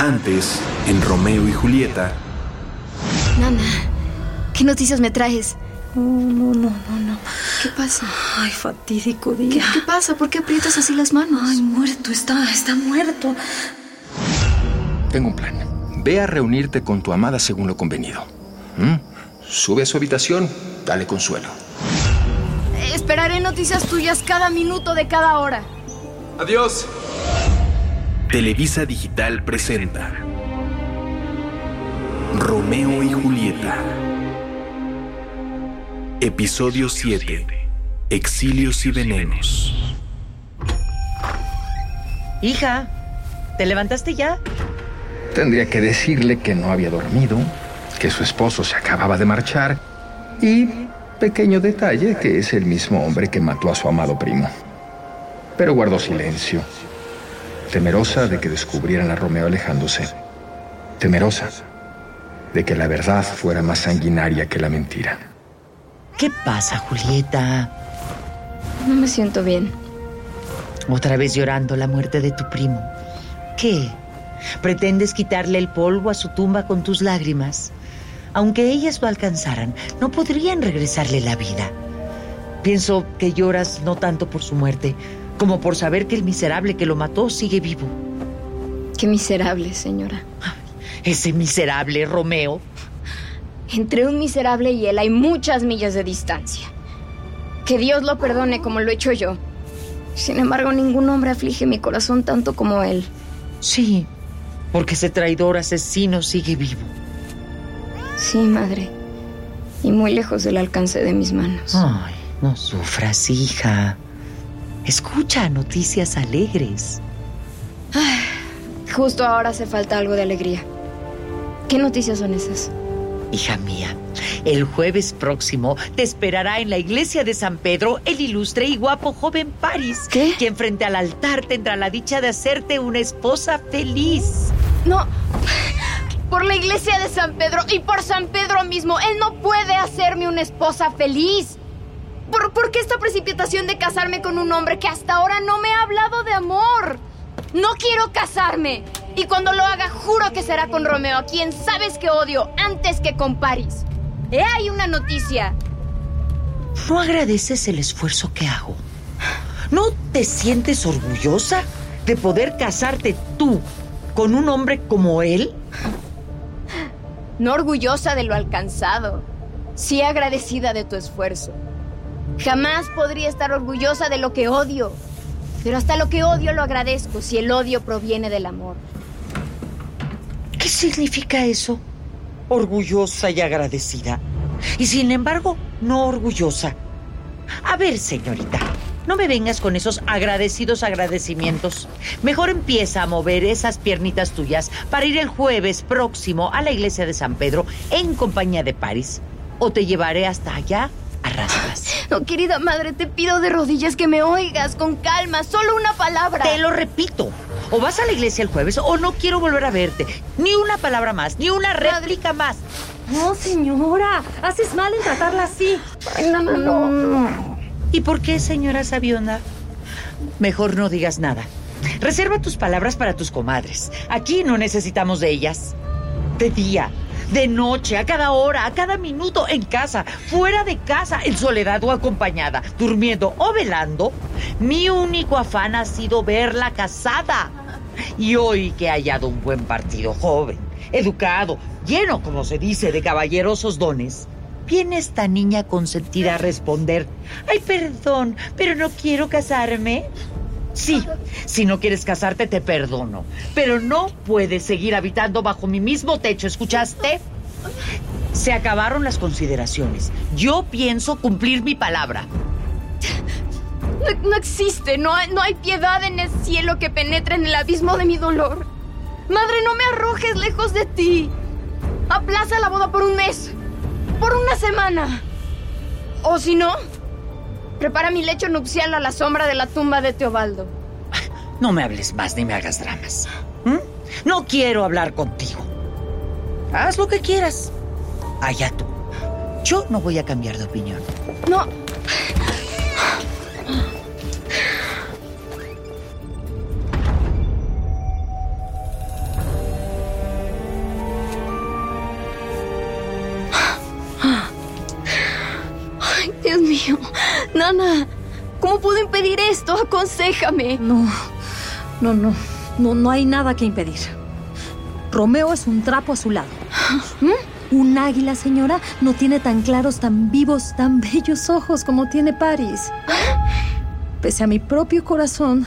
Antes, en Romeo y Julieta. Nana, ¿qué noticias me traes? No, no, no, no, no. ¿Qué pasa? Ay, fatídico día. ¿Qué, qué pasa? ¿Por qué aprietas así las manos? Ay, muerto está, está muerto. Tengo un plan. Ve a reunirte con tu amada según lo convenido. ¿Mm? Sube a su habitación, dale consuelo. Esperaré noticias tuyas cada minuto de cada hora. Adiós. Televisa Digital presenta Romeo y Julieta. Episodio 7. Exilios y venenos. Hija, ¿te levantaste ya? Tendría que decirle que no había dormido, que su esposo se acababa de marchar y, pequeño detalle, que es el mismo hombre que mató a su amado primo. Pero guardó silencio, temerosa de que descubrieran a Romeo alejándose, temerosa de que la verdad fuera más sanguinaria que la mentira. ¿Qué pasa, Julieta? No me siento bien. Otra vez llorando la muerte de tu primo. ¿Qué? ¿Pretendes quitarle el polvo a su tumba con tus lágrimas? Aunque ellas lo alcanzaran, no podrían regresarle la vida. Pienso que lloras no tanto por su muerte, como por saber que el miserable que lo mató sigue vivo. Qué miserable, señora. Ese miserable Romeo. Entre un miserable y él hay muchas millas de distancia. Que Dios lo perdone como lo he hecho yo. Sin embargo, ningún hombre aflige mi corazón tanto como él. Sí, porque ese traidor asesino sigue vivo. Sí, madre. Y muy lejos del alcance de mis manos. Ay, no sufras, hija. Escucha noticias alegres. Justo ahora hace falta algo de alegría. ¿Qué noticias son esas? Hija mía, el jueves próximo te esperará en la iglesia de San Pedro el ilustre y guapo joven Paris, ¿Qué? quien frente al altar tendrá la dicha de hacerte una esposa feliz. No. Por la iglesia de San Pedro y por San Pedro mismo, él no puede hacerme una esposa feliz. ¿Por, por qué esta precipitación de casarme con un hombre que hasta ahora no me ha hablado de amor? No quiero casarme. Y cuando lo haga, juro que será con Romeo, a quien sabes que odio antes que con Paris. He ahí una noticia. ¿No agradeces el esfuerzo que hago? ¿No te sientes orgullosa de poder casarte tú con un hombre como él? No orgullosa de lo alcanzado, sí agradecida de tu esfuerzo. Jamás podría estar orgullosa de lo que odio, pero hasta lo que odio lo agradezco si el odio proviene del amor. ¿Qué significa eso? Orgullosa y agradecida. Y sin embargo, no orgullosa. A ver, señorita, no me vengas con esos agradecidos agradecimientos. Mejor empieza a mover esas piernitas tuyas para ir el jueves próximo a la iglesia de San Pedro en compañía de Paris. O te llevaré hasta allá a rasgas. No, querida madre, te pido de rodillas que me oigas con calma, solo una palabra. Te lo repito. O vas a la iglesia el jueves o no quiero volver a verte. Ni una palabra más, ni una réplica más. No, señora. Haces mal en tratarla así. Ay, no, no, no. ¿Y por qué, señora Sabionda? Mejor no digas nada. Reserva tus palabras para tus comadres. Aquí no necesitamos de ellas. De día, de noche, a cada hora, a cada minuto, en casa, fuera de casa, en soledad o acompañada, durmiendo o velando, mi único afán ha sido verla casada. Y hoy que he hallado un buen partido joven, educado, lleno, como se dice, de caballerosos dones, viene esta niña consentida a responder, ay, perdón, pero no quiero casarme. Sí, si no quieres casarte te perdono, pero no puedes seguir habitando bajo mi mismo techo, ¿escuchaste? Se acabaron las consideraciones. Yo pienso cumplir mi palabra. No, existe, no no hay piedad en el cielo que penetre en el abismo de mi dolor. Madre, no me arrojes lejos de ti. Aplaza la boda por un mes, por una semana. O si no, prepara mi lecho nupcial a la sombra de la tumba de Teobaldo. No me hables más ni me hagas dramas. ¿m? No quiero hablar contigo. Haz lo que quieras. Allá tú. Yo no voy a cambiar de opinión. No, ¿cómo puedo impedir esto? Aconséjame. No, no, no, no, no hay nada que impedir. Romeo es un trapo a su lado. Un águila, señora, no tiene tan claros, tan vivos, tan bellos ojos como tiene Paris. Pese a mi propio corazón,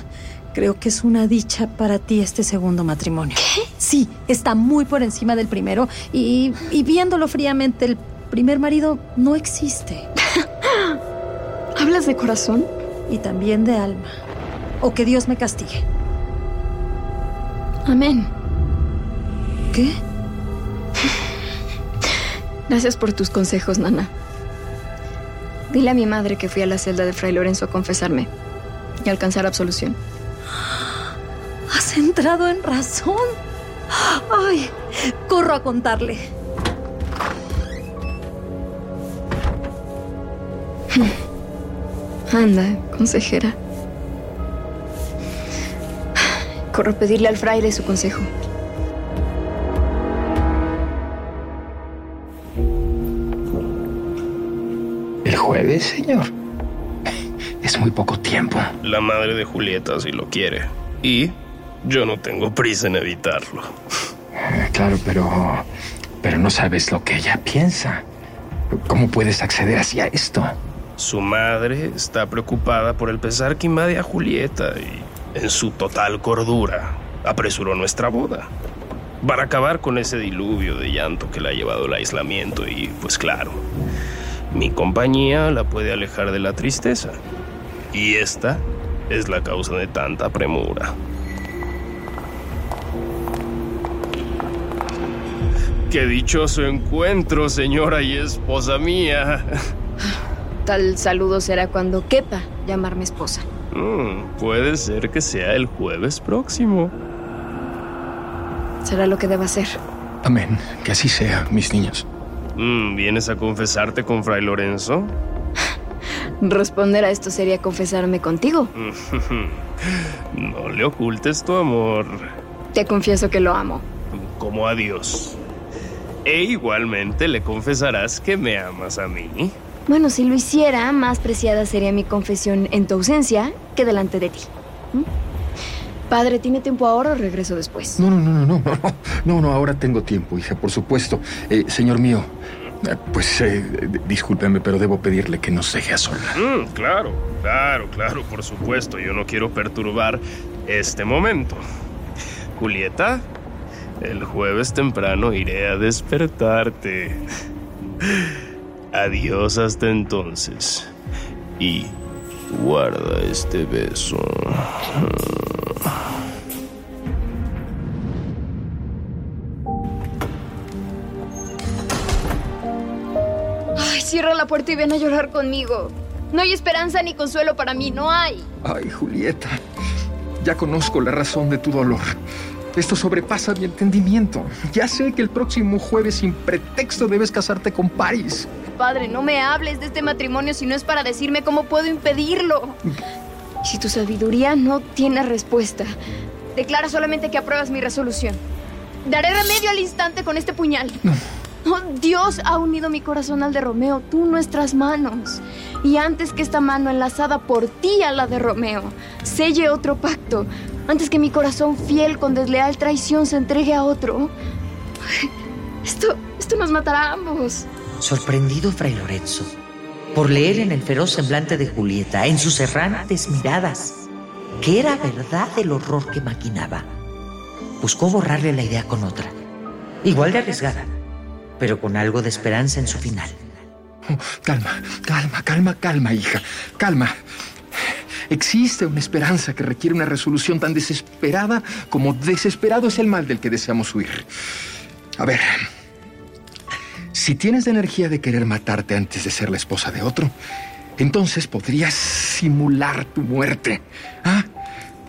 creo que es una dicha para ti este segundo matrimonio. ¿Qué? Sí, está muy por encima del primero y, y viéndolo fríamente, el primer marido no existe. ¿Hablas de corazón? Y también de alma. O que Dios me castigue. Amén. ¿Qué? Gracias por tus consejos, Nana. Dile a mi madre que fui a la celda de Fray Lorenzo a confesarme y alcanzar absolución. ¿Has entrado en razón? Ay, corro a contarle. Anda, consejera. Corro a pedirle al fraile su consejo. ¿El jueves, señor? Es muy poco tiempo. La madre de Julieta si lo quiere. Y yo no tengo prisa en evitarlo. Eh, Claro, pero... Pero no sabes lo que ella piensa. ¿Cómo puedes acceder así a esto? Su madre está preocupada por el pesar que invade a Julieta y, en su total cordura, apresuró nuestra boda. Para acabar con ese diluvio de llanto que le ha llevado el aislamiento y, pues claro, mi compañía la puede alejar de la tristeza. Y esta es la causa de tanta premura. Qué dichoso encuentro, señora y esposa mía. Tal saludo será cuando quepa llamarme esposa. Mm, puede ser que sea el jueves próximo. Será lo que deba hacer. Amén. Que así sea, mis niños. Mm, ¿Vienes a confesarte con Fray Lorenzo? Responder a esto sería confesarme contigo. no le ocultes tu amor. Te confieso que lo amo. Como a Dios. E igualmente le confesarás que me amas a mí. Bueno, si lo hiciera, más preciada sería mi confesión en tu ausencia que delante de ti. ¿Mm? Padre, ¿tiene tiempo ahora o regreso después? No, no, no, no, no, no, no, no, ahora tengo tiempo, hija, por supuesto. Eh, señor mío, eh, pues eh, discúlpeme, pero debo pedirle que nos deje a solas. Mm, claro, claro, claro, por supuesto. Yo no quiero perturbar este momento. Julieta, el jueves temprano iré a despertarte. Adiós hasta entonces. Y guarda este beso. Ay, cierra la puerta y ven a llorar conmigo. No hay esperanza ni consuelo para mí, no hay. Ay, Julieta, ya conozco la razón de tu dolor. Esto sobrepasa mi entendimiento. Ya sé que el próximo jueves sin pretexto debes casarte con Paris. Padre, no me hables de este matrimonio si no es para decirme cómo puedo impedirlo. Si tu sabiduría no tiene respuesta, declara solamente que apruebas mi resolución. Daré remedio al instante con este puñal. Oh, Dios ha unido mi corazón al de Romeo, tú nuestras manos. Y antes que esta mano enlazada por ti a la de Romeo selle otro pacto, antes que mi corazón fiel con desleal traición se entregue a otro, esto, esto nos matará a ambos. Sorprendido Fray Lorenzo por leer en el feroz semblante de Julieta, en sus errantes miradas, que era verdad el horror que maquinaba, buscó borrarle la idea con otra, igual de arriesgada, pero con algo de esperanza en su final. Calma, calma, calma, calma, hija. Calma. Existe una esperanza que requiere una resolución tan desesperada como desesperado es el mal del que deseamos huir. A ver, si tienes la energía de querer matarte antes de ser la esposa de otro, entonces podrías simular tu muerte. ¿Ah?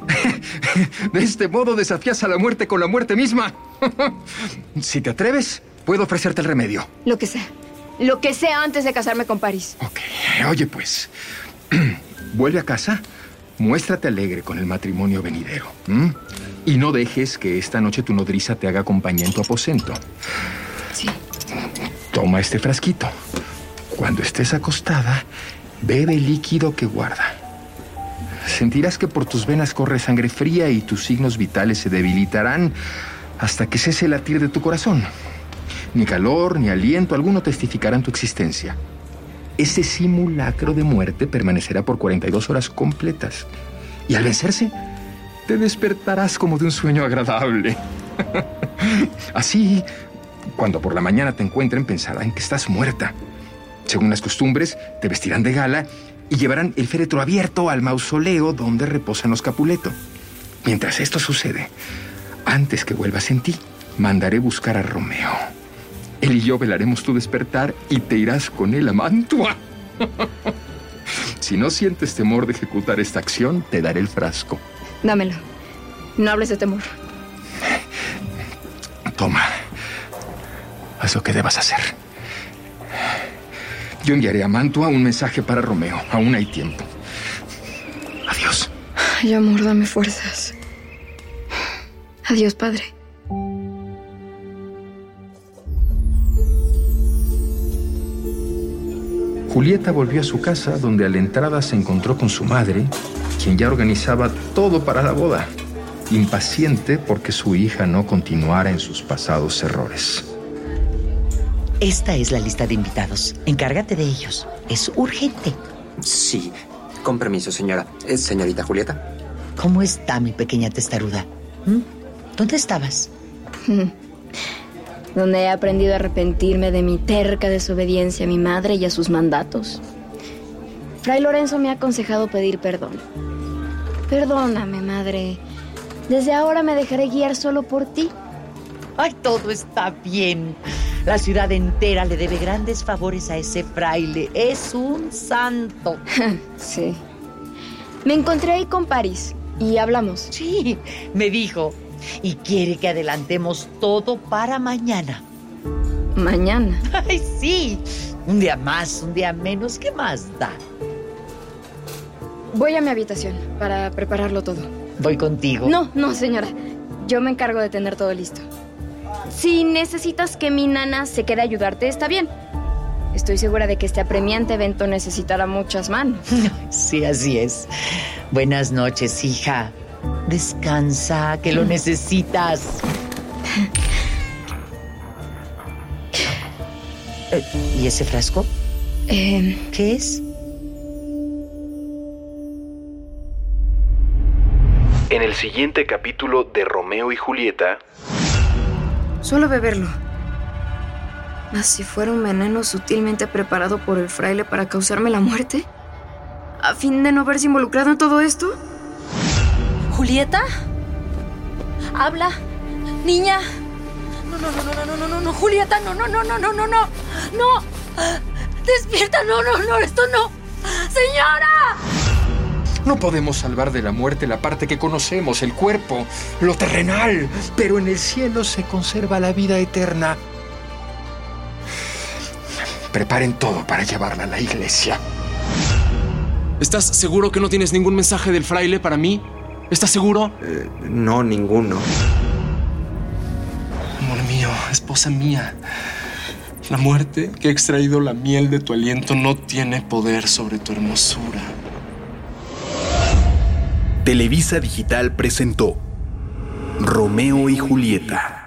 De este modo desafías a la muerte con la muerte misma. Si te atreves, puedo ofrecerte el remedio. Lo que sea. Lo que sea antes de casarme con París. Ok, oye pues, vuelve a casa, muéstrate alegre con el matrimonio venidero. ¿m? Y no dejes que esta noche tu nodriza te haga compañía en tu aposento. Sí. Toma este frasquito. Cuando estés acostada, Bebe el líquido que guarda. Sentirás que por tus venas corre sangre fría y tus signos vitales se debilitarán hasta que cese el latir de tu corazón. Ni calor ni aliento alguno testificarán tu existencia. Ese simulacro de muerte permanecerá por 42 horas completas. Y al vencerse, te despertarás como de un sueño agradable. Así, cuando por la mañana te encuentren, pensarán que estás muerta. Según las costumbres, te vestirán de gala y llevarán el féretro abierto al mausoleo donde reposan los Capuleto. Mientras esto sucede, antes que vuelvas en ti, mandaré buscar a Romeo. Él y yo velaremos tu despertar y te irás con él a Mantua. si no sientes temor de ejecutar esta acción, te daré el frasco. Dámelo. No hables de temor. Toma. Haz lo que debas hacer. Yo enviaré a Mantua un mensaje para Romeo. Aún hay tiempo. Adiós. Ay, amor, dame fuerzas. Adiós, padre. Julieta volvió a su casa donde a la entrada se encontró con su madre, quien ya organizaba todo para la boda, impaciente porque su hija no continuara en sus pasados errores. Esta es la lista de invitados. Encárgate de ellos. Es urgente. Sí, con permiso, señora. Eh, señorita Julieta. ¿Cómo está mi pequeña testaruda? ¿Mm? ¿Dónde estabas? Donde he aprendido a arrepentirme de mi terca desobediencia a mi madre y a sus mandatos. Fray Lorenzo me ha aconsejado pedir perdón. Perdóname, madre. Desde ahora me dejaré guiar solo por ti. Ay, todo está bien. La ciudad entera le debe grandes favores a ese fraile. Es un santo. sí. Me encontré ahí con París y hablamos. Sí, me dijo. Y quiere que adelantemos todo para mañana. ¿Mañana? Ay, sí. Un día más, un día menos. ¿Qué más da? Voy a mi habitación para prepararlo todo. Voy contigo. No, no, señora. Yo me encargo de tener todo listo. Si necesitas que mi nana se quede a ayudarte, está bien. Estoy segura de que este apremiante evento necesitará muchas manos. Sí, así es. Buenas noches, hija. Descansa, que lo necesitas. Eh, ¿Y ese frasco? Eh, ¿Qué es? En el siguiente capítulo de Romeo y Julieta, Solo beberlo. Mas si fuera un veneno sutilmente preparado por el fraile para causarme la muerte, a fin de no verse involucrado en todo esto. ¿Julieta? Habla. Niña. No, no, no, no, no, no, no, no, Julieta, no, no, no, no, no, no, no. No. Despierta, no, no, no, esto no. Señora. No podemos salvar de la muerte la parte que conocemos, el cuerpo, lo terrenal, pero en el cielo se conserva la vida eterna. Preparen todo para llevarla a la iglesia. ¿Estás seguro que no tienes ningún mensaje del fraile para mí? ¿Estás seguro? Eh, no, ninguno. Amor mío, esposa mía. La muerte que ha extraído la miel de tu aliento no tiene poder sobre tu hermosura. Televisa Digital presentó Romeo y Julieta.